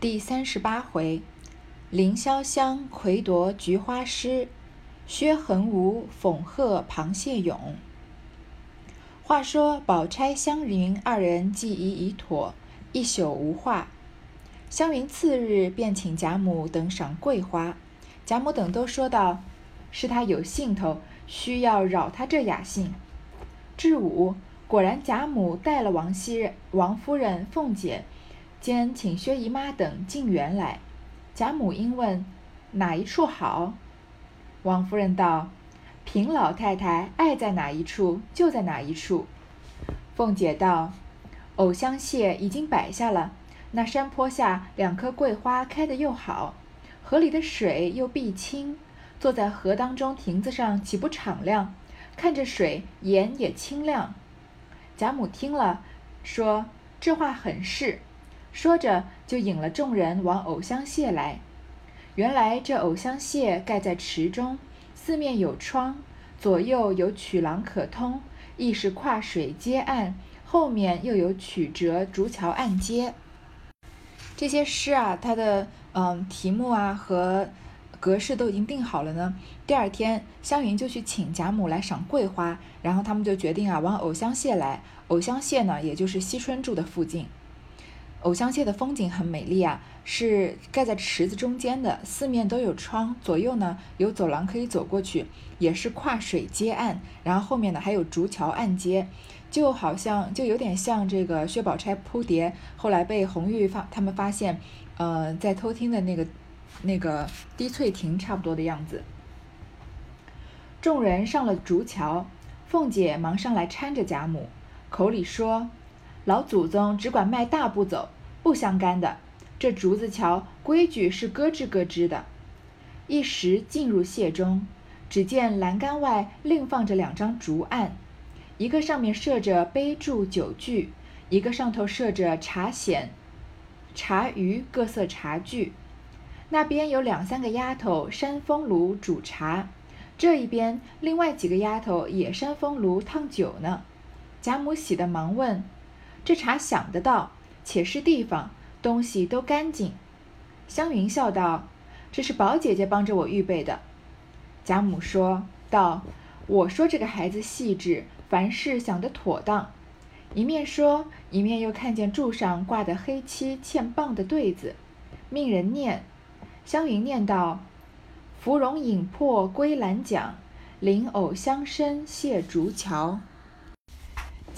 第三十八回，凌潇湘魁夺菊花诗，薛恒吴讽贺螃蟹勇。话说宝钗、湘云二人计议已妥，一宿无话。湘云次日便请贾母等赏桂花，贾母等都说道：“是他有兴头，需要扰他这雅兴。”至午，果然贾母带了王熙、王夫人、凤姐。兼请薛姨妈等进园来。贾母因问：“哪一处好？”王夫人道：“平老太太爱在哪一处，就在哪一处。”凤姐道：“藕香榭已经摆下了，那山坡下两棵桂花开得又好，河里的水又碧清，坐在河当中亭子上岂不敞亮？看着水，眼也清亮。”贾母听了，说：“这话很是。”说着，就引了众人往藕香榭来。原来这藕香榭盖在池中，四面有窗，左右有曲廊可通，亦是跨水接岸，后面又有曲折竹桥暗接。这些诗啊，它的嗯题目啊和格式都已经定好了呢。第二天，湘云就去请贾母来赏桂花，然后他们就决定啊往藕香榭来。藕香榭呢，也就是惜春住的附近。藕香榭的风景很美丽啊，是盖在池子中间的，四面都有窗，左右呢有走廊可以走过去，也是跨水接岸，然后后面呢还有竹桥暗接，就好像就有点像这个薛宝钗扑蝶，后来被红玉发他们发现，呃，在偷听的那个那个滴翠亭差不多的样子。众人上了竹桥，凤姐忙上来搀着贾母，口里说。老祖宗只管迈大步走，不相干的。这竹子桥规矩是咯吱咯吱的。一时进入榭中，只见栏杆外另放着两张竹案，一个上面设着杯箸酒具，一个上头设着茶筅、茶盂各色茶具。那边有两三个丫头扇风炉煮茶，这一边另外几个丫头也扇风炉烫酒呢。贾母喜得忙问。这茶想得到，且是地方，东西都干净。湘云笑道：“这是宝姐姐帮着我预备的。”贾母说道：“我说这个孩子细致，凡事想得妥当。”一面说，一面又看见柱上挂的黑漆嵌棒的对子，命人念。湘云念道：“芙蓉影破归兰桨，菱藕香深谢竹桥。”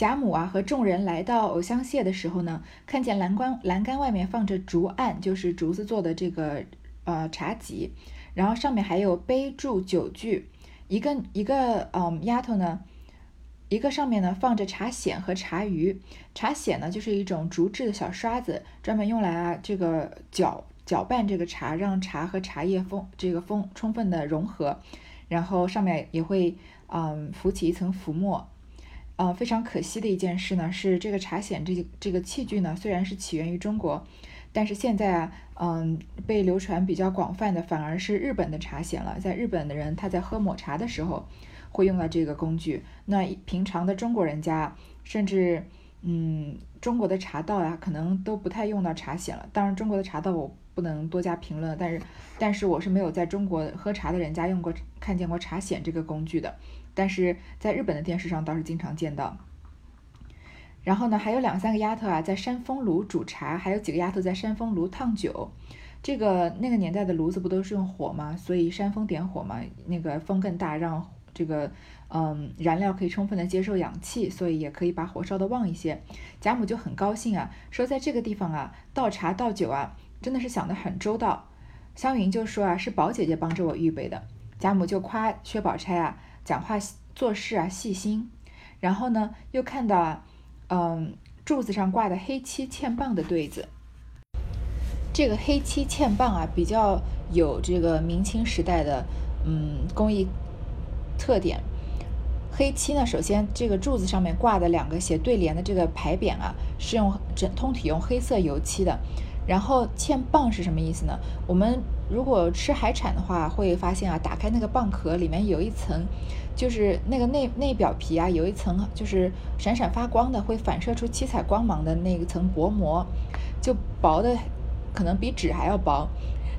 贾母啊和众人来到藕香榭的时候呢，看见栏杆栏杆外面放着竹案，就是竹子做的这个呃茶几，然后上面还有杯箸酒具，一个一个嗯丫头呢，一个上面呢放着茶筅和茶盂，茶筅呢就是一种竹制的小刷子，专门用来啊这个搅搅拌这个茶，让茶和茶叶风这个风充分的融合，然后上面也会嗯浮起一层浮沫。呃，非常可惜的一件事呢，是这个茶筅这这个器具呢，虽然是起源于中国，但是现在啊，嗯，被流传比较广泛的反而是日本的茶筅了。在日本的人他在喝抹茶的时候会用到这个工具。那平常的中国人家，甚至嗯，中国的茶道呀，可能都不太用到茶筅了。当然，中国的茶道我不能多加评论，但是，但是我是没有在中国喝茶的人家用过看见过茶筅这个工具的。但是在日本的电视上倒是经常见到。然后呢，还有两三个丫头啊，在扇风炉煮茶，还有几个丫头在扇风炉烫酒。这个那个年代的炉子不都是用火吗？所以扇风点火嘛，那个风更大，让这个嗯燃料可以充分的接受氧气，所以也可以把火烧得旺一些。贾母就很高兴啊，说在这个地方啊倒茶倒酒啊，真的是想得很周到。湘云就说啊，是宝姐姐帮着我预备的。贾母就夸薛宝钗啊。讲话做事啊细心，然后呢又看到，嗯柱子上挂的黑漆嵌棒的对子。这个黑漆嵌棒啊比较有这个明清时代的嗯工艺特点。黑漆呢，首先这个柱子上面挂的两个写对联的这个牌匾啊是用整通体用黑色油漆的。然后嵌棒是什么意思呢？我们如果吃海产的话，会发现啊，打开那个蚌壳，里面有一层，就是那个内内表皮啊，有一层就是闪闪发光的，会反射出七彩光芒的那一层薄膜，就薄的，可能比纸还要薄。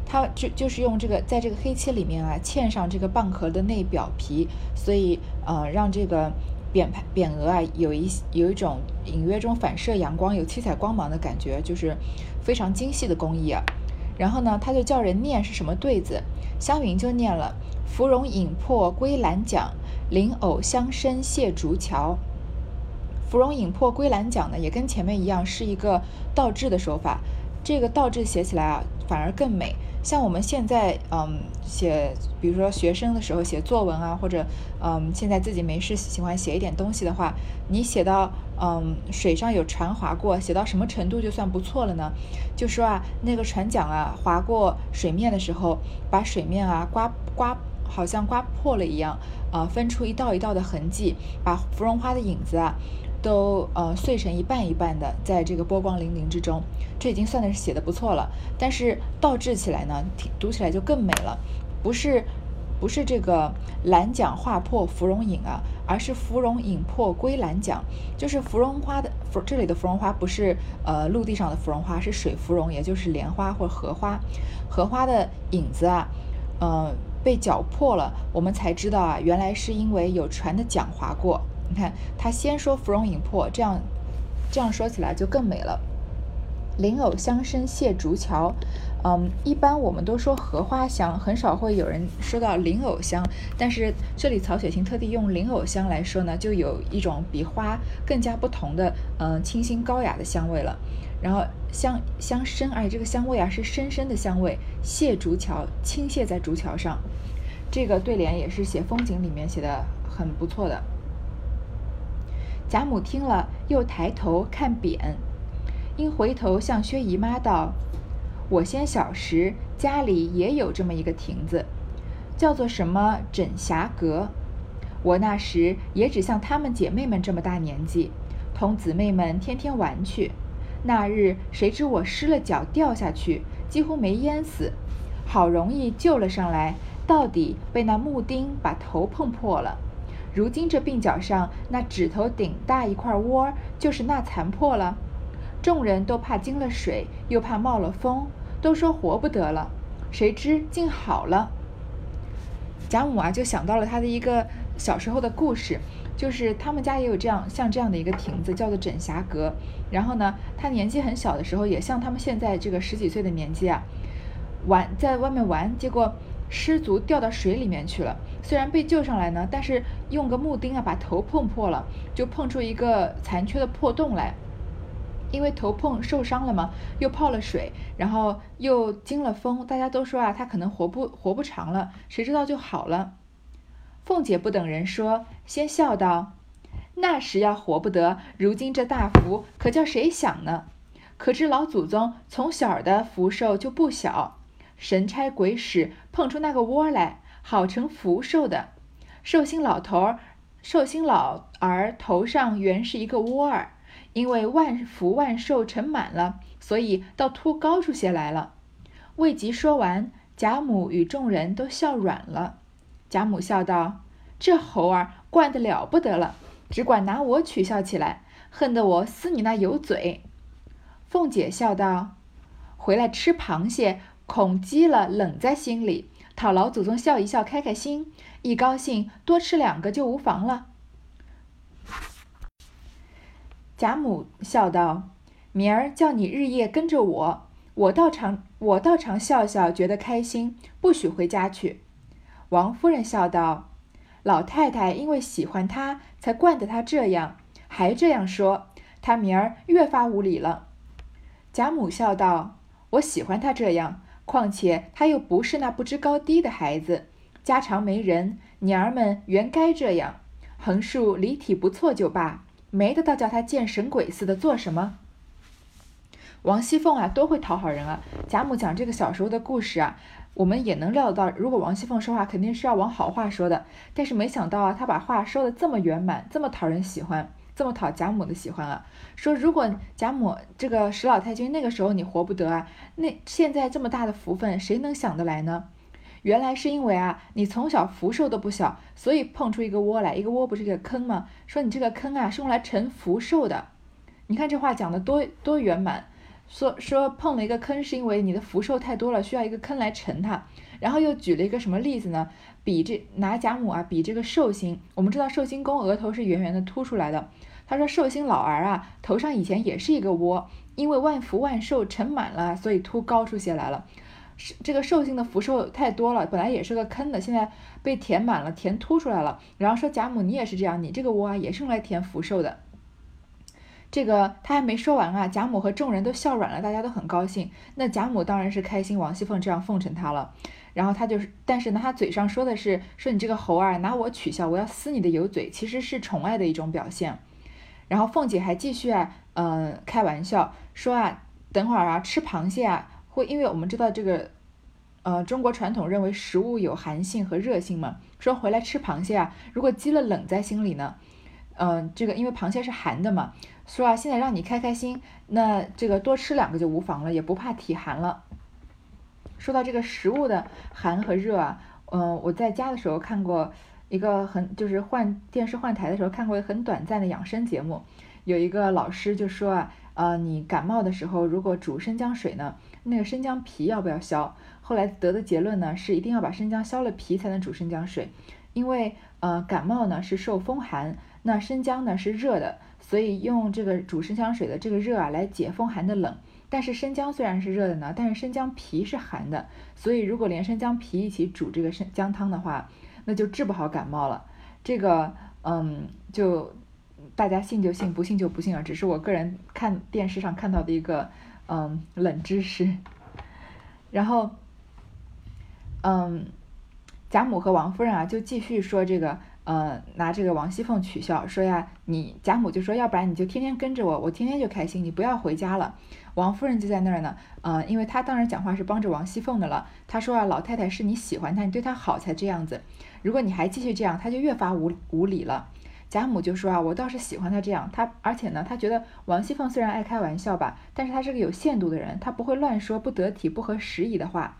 它就就是用这个在这个黑漆里面啊嵌上这个蚌壳的内表皮，所以呃让这个匾牌匾额啊有一有一种隐约中反射阳光、有七彩光芒的感觉，就是非常精细的工艺啊。然后呢，他就叫人念是什么对子，湘云就念了“芙蓉影破归兰桨，灵藕香生谢竹桥”。芙蓉影破归兰桨呢，也跟前面一样是一个倒置的手法，这个倒置写起来啊反而更美。像我们现在，嗯，写，比如说学生的时候写作文啊，或者，嗯，现在自己没事喜欢写一点东西的话，你写到，嗯，水上有船划过，写到什么程度就算不错了呢？就说啊，那个船桨啊划过水面的时候，把水面啊刮刮，好像刮破了一样，啊，分出一道一道的痕迹，把芙蓉花的影子啊。都呃碎成一半一半的，在这个波光粼粼之中，这已经算的是写的不错了。但是倒置起来呢，读起来就更美了。不是不是这个兰桨划破芙蓉影啊，而是芙蓉影破归兰桨。就是芙蓉花的芙这里的芙蓉花不是呃陆地上的芙蓉花，是水芙蓉，也就是莲花或荷花。荷花的影子啊，呃被搅破了，我们才知道啊，原来是因为有船的桨划过。你看，他先说芙蓉影破，这样这样说起来就更美了。莲藕香生谢竹桥，嗯，一般我们都说荷花香，很少会有人说到灵藕香。但是这里曹雪芹特地用灵藕香来说呢，就有一种比花更加不同的，嗯，清新高雅的香味了。然后香香深，而且这个香味啊是深深的香味。谢竹桥，倾泻在竹桥上，这个对联也是写风景里面写的很不错的。贾母听了，又抬头看匾，因回头向薛姨妈道：“我先小时家里也有这么一个亭子，叫做什么枕霞阁。我那时也只像她们姐妹们这么大年纪，同姊妹们天天玩去。那日谁知我失了脚掉下去，几乎没淹死，好容易救了上来，到底被那木钉把头碰破了。”如今这鬓角上那指头顶大一块窝，就是那残破了。众人都怕惊了水，又怕冒了风，都说活不得了。谁知竟好了。贾母啊，就想到了他的一个小时候的故事，就是他们家也有这样像这样的一个亭子，叫做枕霞阁。然后呢，他年纪很小的时候，也像他们现在这个十几岁的年纪啊，玩在外面玩，结果。失足掉到水里面去了，虽然被救上来呢，但是用个木钉啊把头碰破了，就碰出一个残缺的破洞来。因为头碰受伤了嘛，又泡了水，然后又惊了风，大家都说啊，他可能活不活不长了，谁知道就好了。凤姐不等人说，先笑道：“那时要活不得，如今这大福可叫谁享呢？可知老祖宗从小的福寿就不小。”神差鬼使碰出那个窝来，好成福寿的。寿星老头儿、寿星老儿头上原是一个窝儿，因为万福万寿盛满了，所以倒凸高出些来了。未及说完，贾母与众人都笑软了。贾母笑道：“这猴儿惯得了不得了，只管拿我取笑起来，恨得我撕你那油嘴。”凤姐笑道：“回来吃螃蟹。”恐饥了，冷在心里，讨老祖宗笑一笑，开开心。一高兴，多吃两个就无妨了。贾母笑道：“明儿叫你日夜跟着我，我倒常我倒常笑笑，觉得开心，不许回家去。”王夫人笑道：“老太太因为喜欢他，才惯得他这样，还这样说，他明儿越发无礼了。”贾母笑道：“我喜欢他这样。”况且他又不是那不知高低的孩子，家常没人，娘儿们原该这样，横竖离体不错就罢，没得到叫他见神鬼似的做什么。王熙凤啊，多会讨好人啊！贾母讲这个小时候的故事啊，我们也能料得到，如果王熙凤说话，肯定是要往好话说的。但是没想到啊，她把话说的这么圆满，这么讨人喜欢。这么讨贾母的喜欢啊！说如果贾母这个史老太君那个时候你活不得啊，那现在这么大的福分谁能想得来呢？原来是因为啊，你从小福寿都不小，所以碰出一个窝来，一个窝不是一个坑吗？说你这个坑啊是用来盛福寿的。你看这话讲的多多圆满，说说碰了一个坑，是因为你的福寿太多了，需要一个坑来盛它。然后又举了一个什么例子呢？比这拿贾母啊，比这个寿星。我们知道寿星公额头是圆圆的凸出来的。他说寿星老儿啊，头上以前也是一个窝，因为万福万寿盛满了，所以凸高出些来了。这个寿星的福寿太多了，本来也是个坑的，现在被填满了，填凸出来了。然后说贾母你也是这样，你这个窝啊也是用来填福寿的。这个他还没说完啊，贾母和众人都笑软了，大家都很高兴。那贾母当然是开心，王熙凤这样奉承他了。然后他就是，但是呢，他嘴上说的是说你这个猴儿拿我取笑，我要撕你的油嘴，其实是宠爱的一种表现。然后凤姐还继续啊，嗯，开玩笑说啊，等会儿啊吃螃蟹啊，会因为我们知道这个，呃，中国传统认为食物有寒性和热性嘛，说回来吃螃蟹啊，如果积了冷在心里呢，嗯，这个因为螃蟹是寒的嘛，说啊现在让你开开心，那这个多吃两个就无妨了，也不怕体寒了。说到这个食物的寒和热啊，嗯，我在家的时候看过一个很，就是换电视换台的时候看过很短暂的养生节目，有一个老师就说啊，呃，你感冒的时候如果煮生姜水呢，那个生姜皮要不要削？后来得的结论呢是一定要把生姜削了皮才能煮生姜水，因为呃感冒呢是受风寒，那生姜呢是热的，所以用这个煮生姜水的这个热啊来解风寒的冷。但是生姜虽然是热的呢，但是生姜皮是寒的，所以如果连生姜皮一起煮这个生姜汤的话，那就治不好感冒了。这个，嗯，就大家信就信，不信就不信了，只是我个人看电视上看到的一个，嗯，冷知识。然后，嗯，贾母和王夫人啊，就继续说这个。呃，拿这个王熙凤取笑，说呀，你贾母就说，要不然你就天天跟着我，我天天就开心，你不要回家了。王夫人就在那儿呢，呃，因为她当然讲话是帮着王熙凤的了。她说啊，老太太是你喜欢她，你对她好才这样子。如果你还继续这样，她就越发无无理了。贾母就说啊，我倒是喜欢她这样，她而且呢，她觉得王熙凤虽然爱开玩笑吧，但是她是个有限度的人，她不会乱说不得体、不合时宜的话。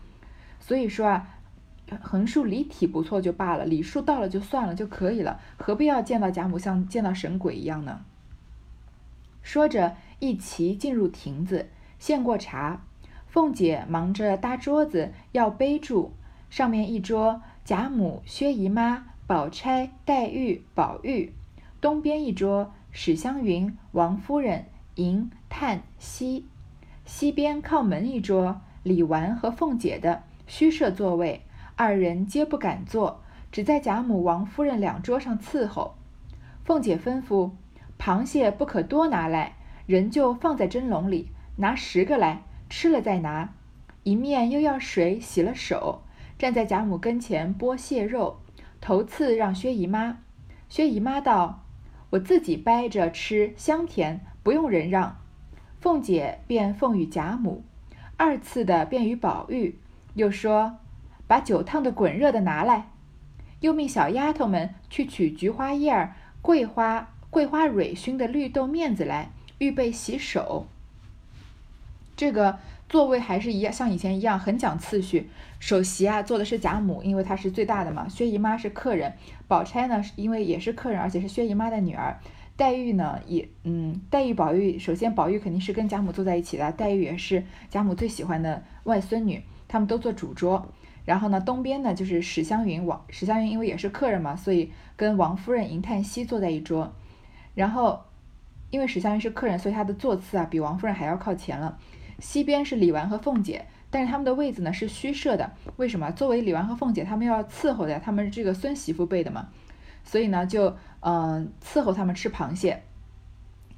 所以说啊。横竖离体不错就罢了，礼数到了就算了就可以了，何必要见到贾母像见到神鬼一样呢？说着，一齐进入亭子，献过茶。凤姐忙着搭桌子，要杯住。上面一桌，贾母、薛姨妈、宝钗、黛玉、宝玉；东边一桌，史湘云、王夫人、迎、叹、息；西边靠门一桌，李纨和凤姐的，虚设座位。二人皆不敢坐，只在贾母、王夫人两桌上伺候。凤姐吩咐：“螃蟹不可多拿来，人就放在蒸笼里，拿十个来，吃了再拿。”一面又要水洗了手，站在贾母跟前剥蟹肉，头次让薛姨妈。薛姨妈道：“我自己掰着吃，香甜，不用人让。”凤姐便奉与贾母，二次的便与宝玉，又说。把酒烫的滚热的拿来，又命小丫头们去取菊花叶儿、桂花、桂花蕊熏的绿豆面子来，预备洗手。这个座位还是一样，像以前一样，很讲次序。首席啊，坐的是贾母，因为她是最大的嘛。薛姨妈是客人，宝钗呢，因为也是客人，而且是薛姨妈的女儿。黛玉呢，也嗯，黛玉、宝玉，首先宝玉肯定是跟贾母坐在一起的，黛玉也是贾母最喜欢的外孙女，他们都坐主桌。然后呢，东边呢就是史湘云，王史湘云因为也是客人嘛，所以跟王夫人、银叹息坐在一桌。然后，因为史湘云是客人，所以她的座次啊比王夫人还要靠前了。西边是李纨和凤姐，但是他们的位子呢是虚设的。为什么？作为李纨和凤姐，他们要伺候的，他们这个孙媳妇辈的嘛，所以呢就嗯伺候他们吃螃蟹。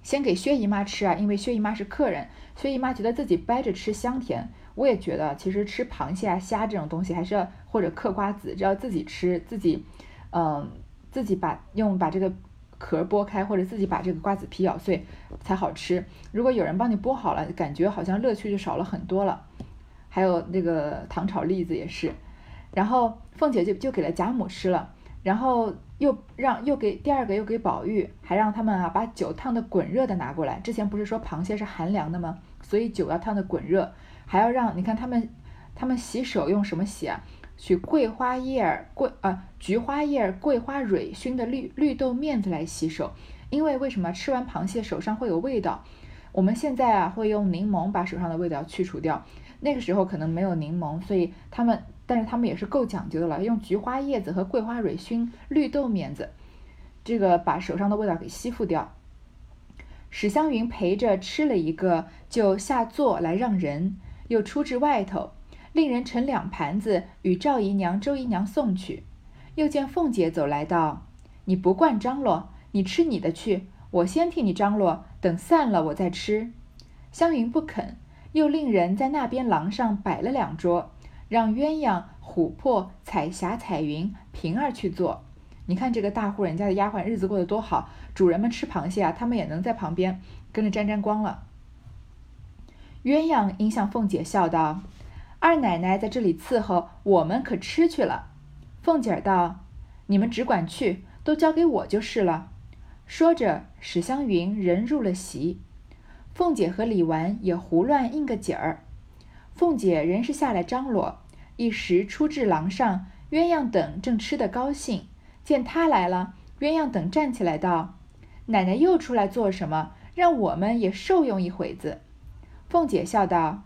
先给薛姨妈吃啊，因为薛姨妈是客人，薛姨妈觉得自己掰着吃香甜。我也觉得，其实吃螃蟹啊、虾这种东西，还是要或者嗑瓜子，只要自己吃，自己，嗯，自己把用把这个壳剥开，或者自己把这个瓜子皮咬碎才好吃。如果有人帮你剥好了，感觉好像乐趣就少了很多了。还有那个糖炒栗子也是，然后凤姐就就给了贾母吃了，然后又让又给第二个又给宝玉，还让他们啊把酒烫的滚热的拿过来。之前不是说螃蟹是寒凉的吗？所以酒要烫的滚热。还要让你看他们，他们洗手用什么洗啊？取桂花叶儿、桂啊菊花叶儿、桂花蕊熏的绿绿豆面子来洗手。因为为什么吃完螃蟹手上会有味道？我们现在啊会用柠檬把手上的味道去除掉，那个时候可能没有柠檬，所以他们，但是他们也是够讲究的了，用菊花叶子和桂花蕊熏绿豆面子，这个把手上的味道给吸附掉。史湘云陪着吃了一个，就下座来让人，又出至外头，令人盛两盘子与赵姨娘、周姨娘送去。又见凤姐走来道：“你不惯张罗，你吃你的去，我先替你张罗，等散了我再吃。”湘云不肯，又令人在那边廊上摆了两桌，让鸳鸯、琥珀、彩霞、彩云、平儿去做。你看这个大户人家的丫鬟日子过得多好，主人们吃螃蟹啊，他们也能在旁边跟着沾沾光了。鸳鸯应向凤姐笑道：“二奶奶在这里伺候，我们可吃去了。”凤姐儿道：“你们只管去，都交给我就是了。”说着，史湘云人入了席，凤姐和李纨也胡乱应个景儿。凤姐仍是下来张罗，一时出至廊上，鸳鸯等正吃得高兴。见她来了，鸳鸯等站起来道：“奶奶又出来做什么？让我们也受用一会子。”凤姐笑道：“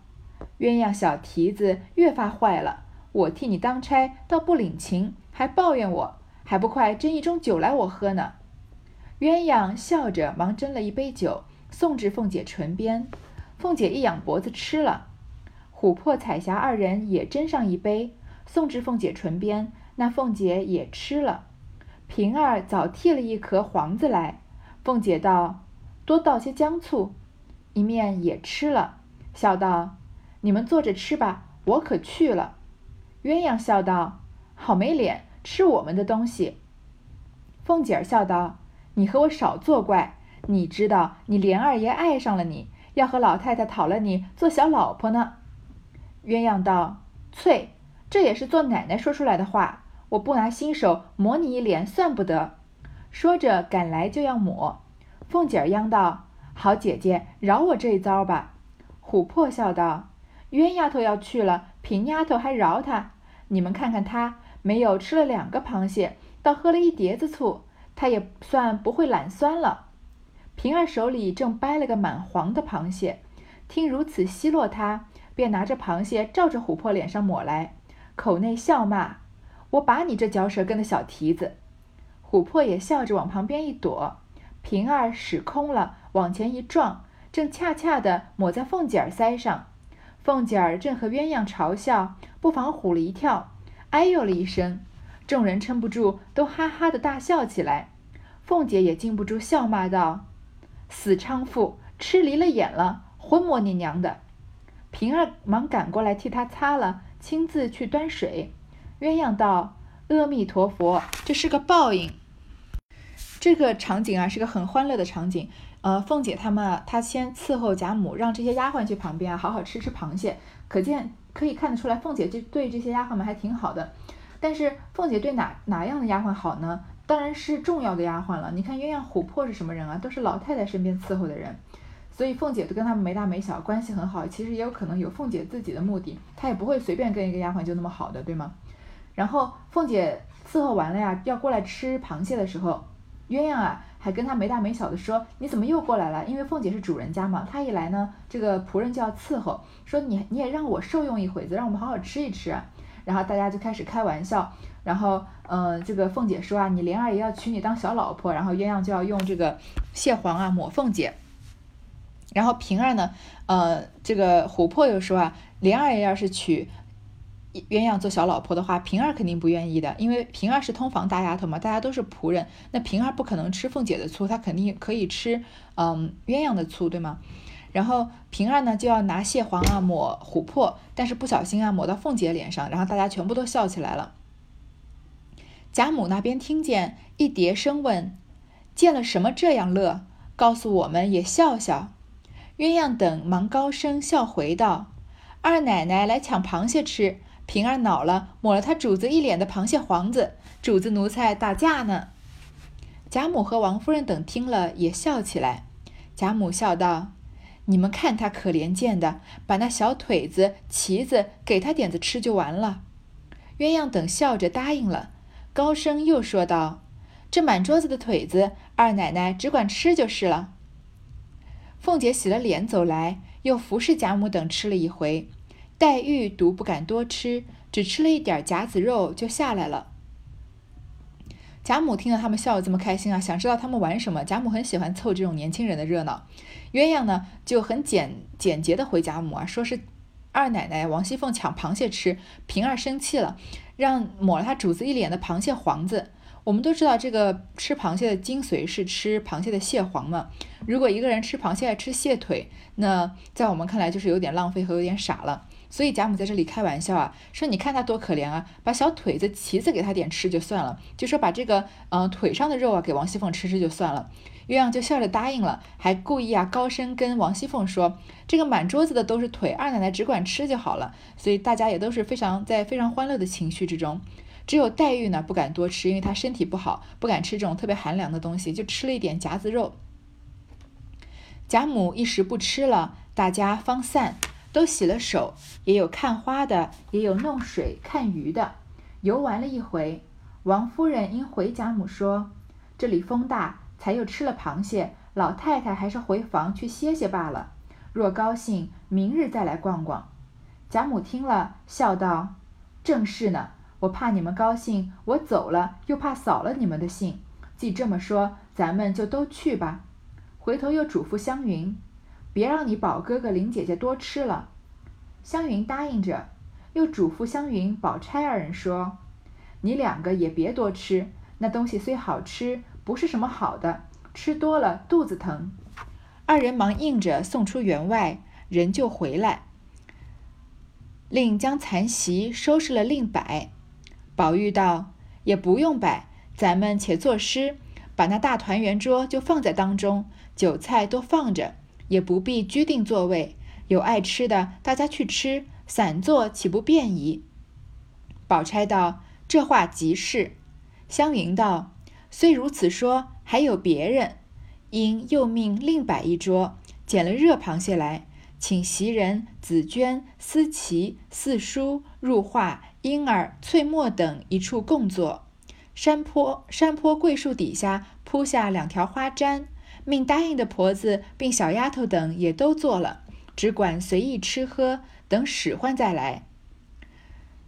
鸳鸯小蹄子越发坏了，我替你当差，倒不领情，还抱怨我，还不快斟一盅酒来我喝呢。”鸳鸯笑着忙斟了一杯酒，送至凤姐唇边。凤姐一仰脖子吃了。琥珀、彩霞二人也斟上一杯，送至凤姐唇边，那凤姐也吃了。平儿早剔了一颗黄子来，凤姐道：“多倒些姜醋。”一面也吃了，笑道：“你们坐着吃吧，我可去了。”鸳鸯笑道：“好没脸，吃我们的东西。”凤姐儿笑道：“你和我少作怪，你知道你莲二爷爱上了你，要和老太太讨了你做小老婆呢。”鸳鸯道：“翠，这也是做奶奶说出来的话。”我不拿新手抹你一脸，算不得。说着赶来就要抹，凤姐儿央道：“好姐姐，饶我这一遭吧。”琥珀笑道：“冤丫头要去了，平丫头还饶她？你们看看她，没有吃了两个螃蟹，倒喝了一碟子醋，她也算不会懒酸了。”平儿手里正掰了个满黄的螃蟹，听如此奚落她，便拿着螃蟹照着琥珀脸上抹来，口内笑骂。我把你这嚼舌根的小蹄子！琥珀也笑着往旁边一躲，平儿使空了，往前一撞，正恰恰的抹在凤姐儿腮上。凤姐儿正和鸳鸯嘲笑，不妨唬了一跳，哎呦了一声，众人撑不住，都哈哈的大笑起来。凤姐也禁不住笑骂道：“死娼妇，吃离了眼了，混摸你娘的！”平儿忙赶过来替她擦了，亲自去端水。鸳鸯道：“阿弥陀佛，这是个报应。”这个场景啊，是个很欢乐的场景。呃，凤姐他们，她先伺候贾母，让这些丫鬟去旁边啊，好好吃吃螃蟹。可见可以看得出来，凤姐这对这些丫鬟们还挺好的。但是凤姐对哪哪样的丫鬟好呢？当然是重要的丫鬟了。你看鸳鸯、琥珀是什么人啊？都是老太太身边伺候的人。所以凤姐都跟他们没大没小，关系很好。其实也有可能有凤姐自己的目的，她也不会随便跟一个丫鬟就那么好的，对吗？然后凤姐伺候完了呀，要过来吃螃蟹的时候，鸳鸯啊还跟她没大没小的说：“你怎么又过来了？”因为凤姐是主人家嘛，她一来呢，这个仆人就要伺候，说你你也让我受用一会子，让我们好好吃一吃。然后大家就开始开玩笑，然后嗯，这个凤姐说啊，你莲二爷要娶你当小老婆，然后鸳鸯就要用这个蟹黄啊抹凤姐。然后平儿呢，呃，这个琥珀又说啊，莲二爷要是娶。鸳鸯做小老婆的话，平儿肯定不愿意的，因为平儿是通房大丫头嘛，大家都是仆人，那平儿不可能吃凤姐的醋，她肯定可以吃，嗯，鸳鸯的醋，对吗？然后平儿呢就要拿蟹黄啊抹琥珀，但是不小心啊抹到凤姐脸上，然后大家全部都笑起来了。贾母那边听见一叠声问：“见了什么这样乐？告诉我们也笑笑。”鸳鸯等忙高声笑回道：“二奶奶来抢螃蟹吃。”平儿恼了，抹了他主子一脸的螃蟹黄子，主子奴才打架呢。贾母和王夫人等听了也笑起来。贾母笑道：“你们看他可怜见的，把那小腿子、旗子给他点子吃就完了。”鸳鸯等笑着答应了，高声又说道：“这满桌子的腿子，二奶奶只管吃就是了。”凤姐洗了脸走来，又服侍贾母等吃了一回。黛玉独不敢多吃，只吃了一点夹子肉就下来了。贾母听到他们笑得这么开心啊，想知道他们玩什么。贾母很喜欢凑这种年轻人的热闹。鸳鸯呢就很简简洁的回贾母啊，说是二奶奶王熙凤抢螃蟹吃，平儿生气了，让抹了她主子一脸的螃蟹黄子。我们都知道这个吃螃蟹的精髓是吃螃蟹的蟹黄嘛。如果一个人吃螃蟹爱吃蟹腿，那在我们看来就是有点浪费和有点傻了。所以贾母在这里开玩笑啊，说你看他多可怜啊，把小腿子、蹄子给他点吃就算了，就说把这个嗯腿上的肉啊给王熙凤吃吃就算了。鸳鸯就笑着答应了，还故意啊高声跟王熙凤说：“这个满桌子的都是腿，二奶奶只管吃就好了。”所以大家也都是非常在非常欢乐的情绪之中。只有黛玉呢不敢多吃，因为她身体不好，不敢吃这种特别寒凉的东西，就吃了一点夹子肉。贾母一时不吃了，大家方散。都洗了手，也有看花的，也有弄水看鱼的。游玩了一回，王夫人因回贾母说：“这里风大，才又吃了螃蟹，老太太还是回房去歇歇罢了。若高兴，明日再来逛逛。”贾母听了，笑道：“正是呢，我怕你们高兴，我走了又怕扫了你们的兴。既这么说，咱们就都去吧。”回头又嘱咐湘云。别让你宝哥哥、林姐姐多吃了。湘云答应着，又嘱咐湘云、宝钗二人说：“你两个也别多吃，那东西虽好吃，不是什么好的，吃多了肚子疼。”二人忙应着，送出园外，人就回来，令将残席收拾了，另摆。宝玉道：“也不用摆，咱们且作诗，把那大团圆桌就放在当中，酒菜都放着。”也不必拘定座位，有爱吃的，大家去吃，散坐岂不便宜？宝钗道：“这话极是。”湘云道：“虽如此说，还有别人，因又命另摆一桌，捡了热螃蟹来，请袭人、紫鹃、思琪、四叔、入画、莺儿、翠墨等一处共坐。山坡山坡桂树底下铺下两条花毡。”命答应的婆子并小丫头等也都做了，只管随意吃喝，等使唤再来。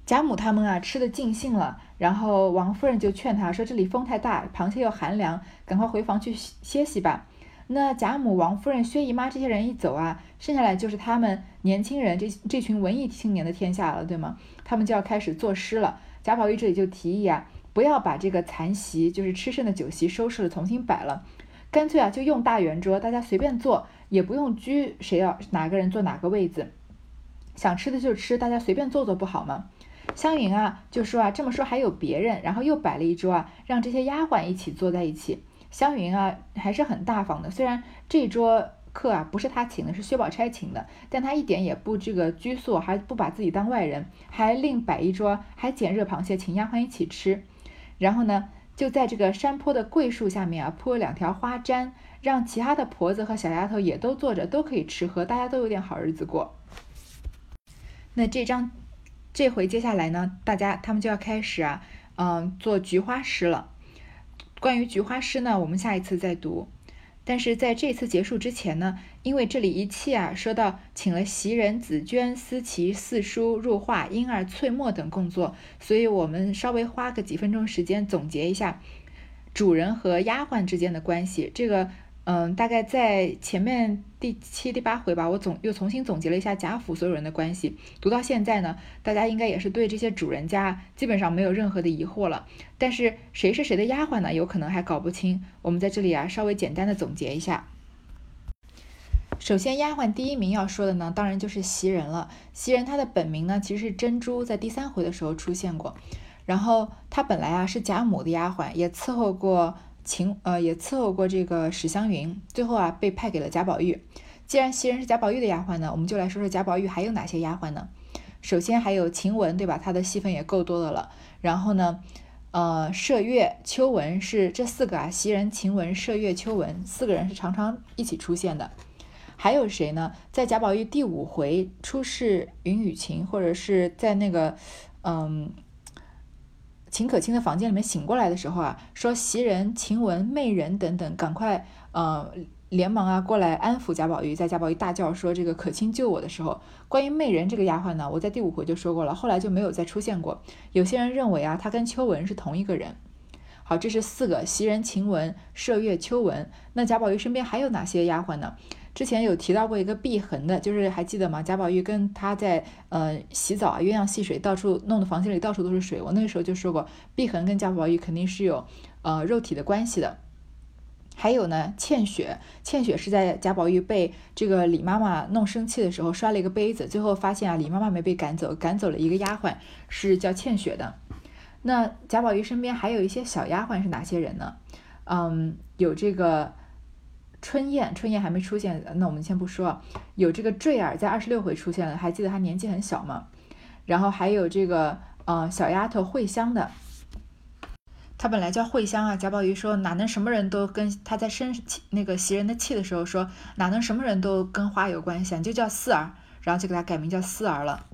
贾母他们啊吃的尽兴了，然后王夫人就劝他说：“这里风太大，螃蟹又寒凉，赶快回房去歇息吧。”那贾母、王夫人、薛姨妈这些人一走啊，剩下来就是他们年轻人这这群文艺青年的天下了，对吗？他们就要开始作诗了。贾宝玉这里就提议啊，不要把这个残席，就是吃剩的酒席收拾了，重新摆了。干脆啊，就用大圆桌，大家随便坐，也不用拘谁要哪个人坐哪个位子，想吃的就吃，大家随便坐坐不好吗？湘云啊就说啊，这么说还有别人，然后又摆了一桌啊，让这些丫鬟一起坐在一起。湘云啊还是很大方的，虽然这桌客啊不是他请的，是薛宝钗请的，但他一点也不这个拘束，还不把自己当外人，还另摆一桌，还捡热螃蟹请丫鬟一起吃，然后呢？就在这个山坡的桂树下面啊，铺了两条花毡，让其他的婆子和小丫头也都坐着，都可以吃喝，大家都有点好日子过。那这张，这回接下来呢，大家他们就要开始啊，嗯，做菊花诗了。关于菊花诗呢，我们下一次再读。但是在这次结束之前呢，因为这里一气啊说到请了袭人、紫鹃、思琪、四叔入画、婴儿、翠墨等工作，所以我们稍微花个几分钟时间总结一下主人和丫鬟之间的关系。这个。嗯，大概在前面第七、第八回吧，我总又重新总结了一下贾府所有人的关系。读到现在呢，大家应该也是对这些主人家基本上没有任何的疑惑了。但是谁是谁的丫鬟呢？有可能还搞不清。我们在这里啊，稍微简单的总结一下。首先，丫鬟第一名要说的呢，当然就是袭人了。袭人她的本名呢，其实是珍珠，在第三回的时候出现过。然后她本来啊是贾母的丫鬟，也伺候过。秦呃也伺候过这个史湘云，最后啊被派给了贾宝玉。既然袭人是贾宝玉的丫鬟呢，我们就来说说贾宝玉还有哪些丫鬟呢？首先还有晴雯，对吧？她的戏份也够多的了。然后呢，呃，麝月、秋纹是这四个啊，袭人、晴雯、麝月、秋纹四个人是常常一起出现的。还有谁呢？在贾宝玉第五回出世云雨情，或者是在那个嗯。秦可卿的房间里面醒过来的时候啊，说袭人、晴雯、媚人等等，赶快呃连忙啊过来安抚贾宝玉，在贾宝玉大叫说这个可卿救我的时候，关于媚人这个丫鬟呢，我在第五回就说过了，后来就没有再出现过。有些人认为啊，她跟秋纹是同一个人。好，这是四个袭人、晴雯、麝月、秋纹。那贾宝玉身边还有哪些丫鬟呢？之前有提到过一个碧痕的，就是还记得吗？贾宝玉跟他在呃洗澡啊，鸳鸯戏水，到处弄的房间里到处都是水。我那个时候就说过，碧痕跟贾宝玉肯定是有呃肉体的关系的。还有呢，倩雪，倩雪是在贾宝玉被这个李妈妈弄生气的时候摔了一个杯子，最后发现啊，李妈妈没被赶走，赶走了一个丫鬟，是叫倩雪的。那贾宝玉身边还有一些小丫鬟是哪些人呢？嗯，有这个春燕，春燕还没出现，那我们先不说。有这个坠儿在二十六回出现了，还记得她年纪很小吗？然后还有这个呃小丫头慧香的，她本来叫慧香啊。贾宝玉说哪能什么人都跟她在生气那个袭人的气的时候说哪能什么人都跟花有关系啊？就叫四儿，然后就给她改名叫四儿了。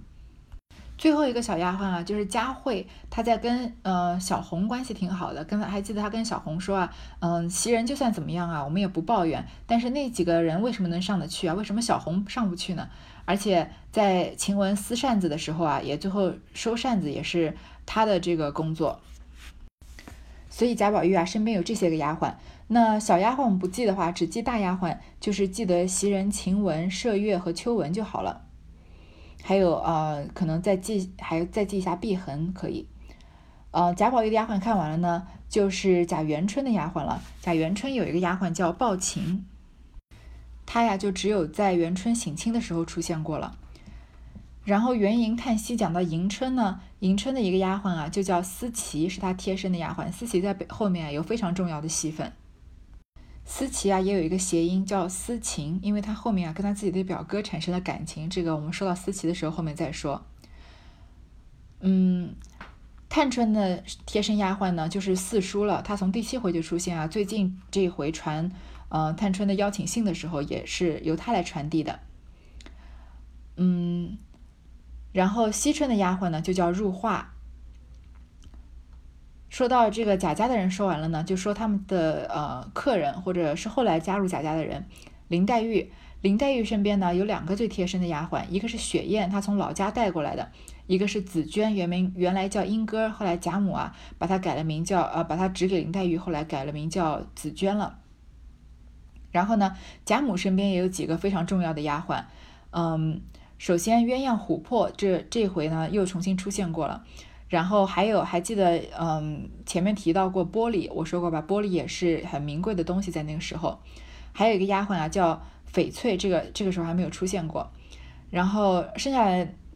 最后一个小丫鬟啊，就是佳慧，她在跟呃小红关系挺好的，跟还记得她跟小红说啊，嗯，袭人就算怎么样啊，我们也不抱怨。但是那几个人为什么能上得去啊？为什么小红上不去呢？而且在晴雯撕扇子的时候啊，也最后收扇子也是她的这个工作。所以贾宝玉啊身边有这些个丫鬟，那小丫鬟我们不记的话，只记大丫鬟，就是记得袭人、晴雯、麝月和秋纹就好了。还有呃，可能再记，还有再记一下碧痕可以。呃，贾宝玉的丫鬟看完了呢，就是贾元春的丫鬟了。贾元春有一个丫鬟叫鲍琴，她呀就只有在元春省亲的时候出现过了。然后元迎叹息讲到迎春呢，迎春的一个丫鬟啊就叫思琪，是她贴身的丫鬟。思琪在背后面有非常重要的戏份。思琪啊，也有一个谐音叫思琴，因为她后面啊跟她自己的表哥产生了感情。这个我们说到思琪的时候，后面再说。嗯，探春的贴身丫鬟呢，就是四叔了。他从第七回就出现啊，最近这一回传呃探春的邀请信的时候，也是由他来传递的。嗯，然后惜春的丫鬟呢，就叫入画。说到这个贾家的人说完了呢，就说他们的呃客人或者是后来加入贾家的人，林黛玉，林黛玉身边呢有两个最贴身的丫鬟，一个是雪雁，她从老家带过来的，一个是紫鹃，原名原来叫莺歌，后来贾母啊把她改了名叫呃把她指给林黛玉，后来改了名叫紫鹃了。然后呢，贾母身边也有几个非常重要的丫鬟，嗯，首先鸳鸯琥珀这这回呢又重新出现过了。然后还有还记得，嗯，前面提到过玻璃，我说过吧，玻璃也是很名贵的东西，在那个时候，还有一个丫鬟啊，叫翡翠，这个这个时候还没有出现过。然后剩下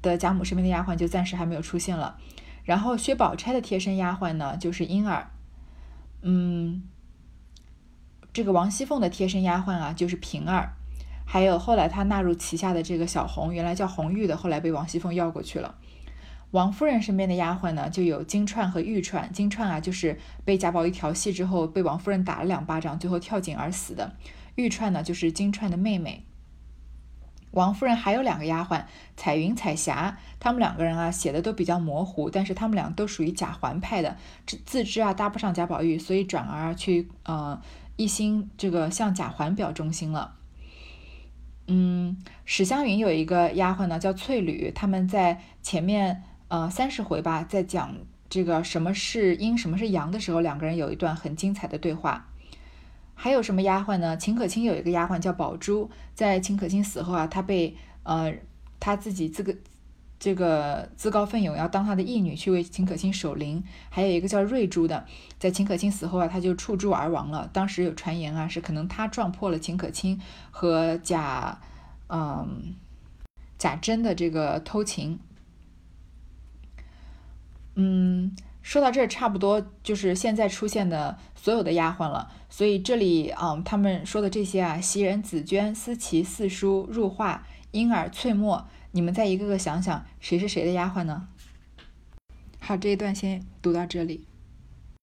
的贾母身边的丫鬟就暂时还没有出现了。然后薛宝钗的贴身丫鬟呢，就是莺儿，嗯，这个王熙凤的贴身丫鬟啊，就是平儿，还有后来她纳入旗下的这个小红，原来叫红玉的，后来被王熙凤要过去了。王夫人身边的丫鬟呢，就有金钏和玉钏。金钏啊，就是被贾宝玉调戏之后，被王夫人打了两巴掌，最后跳井而死的。玉钏呢，就是金钏的妹妹。王夫人还有两个丫鬟，彩云、彩霞。他们两个人啊，写的都比较模糊，但是他们俩都属于贾环派的，自知啊搭不上贾宝玉，所以转而去呃一心这个向贾环表忠心了。嗯，史湘云有一个丫鬟呢，叫翠缕。他们在前面。呃，三十回吧，在讲这个什么是阴，什么是阳的时候，两个人有一段很精彩的对话。还有什么丫鬟呢？秦可卿有一个丫鬟叫宝珠，在秦可卿死后啊，她被呃，她自己自个这个自告奋勇要当她的义女去为秦可卿守灵。还有一个叫瑞珠的，在秦可卿死后啊，她就触柱而亡了。当时有传言啊，是可能她撞破了秦可卿和贾嗯贾珍的这个偷情。嗯，说到这，差不多就是现在出现的所有的丫鬟了。所以这里啊，他们说的这些啊，袭人、紫鹃、思琪、四叔、入画、莺儿、翠墨，你们再一个个想想，谁是谁的丫鬟呢？好，这一段先读到这里。